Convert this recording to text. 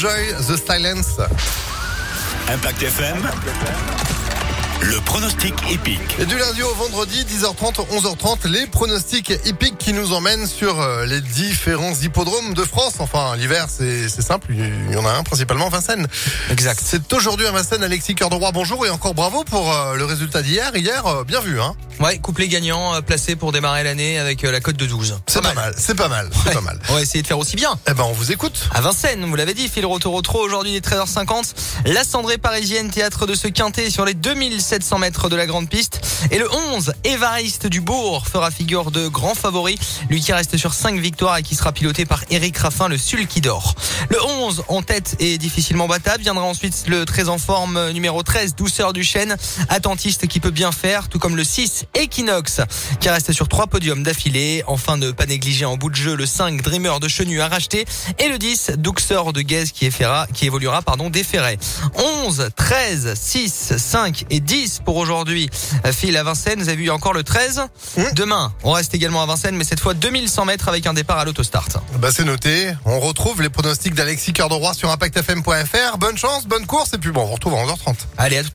Joy the Silence. Impact FM. Le pronostic épique. Et du lundi au vendredi, 10h30, 11h30, les pronostics hippiques qui nous emmènent sur euh, les différents hippodromes de France. Enfin, l'hiver, c'est simple, il y en a un principalement, Vincennes. Exact. C'est aujourd'hui à Vincennes, Alexis Cœur de Roi, bonjour et encore bravo pour euh, le résultat d'hier. Hier, euh, bien vu, hein Ouais, couplet gagnant euh, placé pour démarrer l'année avec euh, la cote de 12. C'est pas mal, c'est pas mal, c'est Ouais. pas mal. On va essayer de faire aussi bien. Eh ben, on vous écoute. À Vincennes, vous l'avez dit, fil retour au trot aujourd'hui les 13h50. La cendrée parisienne, théâtre de ce quintet sur les 2700 mètres de la grande piste. Et le 11, Évariste du Bourg fera figure de grand favori. Lui qui reste sur 5 victoires et qui sera piloté par Eric Raffin, le sulky d'or. Le 11 en tête est difficilement battable. Viendra ensuite le très en forme euh, numéro 13, Douceur du Chêne. Attentiste qui peut bien faire, tout comme le 6, Equinox, qui reste sur trois podiums d'affilée. Enfin, ne pas négliger en bout de jeu le 5, Dreamer de Chenu à racheter. Et le 10, Douxeur de Guez qui, effera- qui évoluera pardon, déféré. 11, 13, 6, 5 et 10 pour aujourd'hui. File à Vincennes, vous avez vu encore le 13. Mmh. Demain, on reste également à Vincennes, mais cette fois 2100 mètres avec un départ à l'autostart. Bah, c'est noté. On retrouve les pronostics d'Alexis Cœur de Roi sur impactfm.fr. Bonne chance, bonne course et puis bon, on retrouve à 11h30. Allez, à tout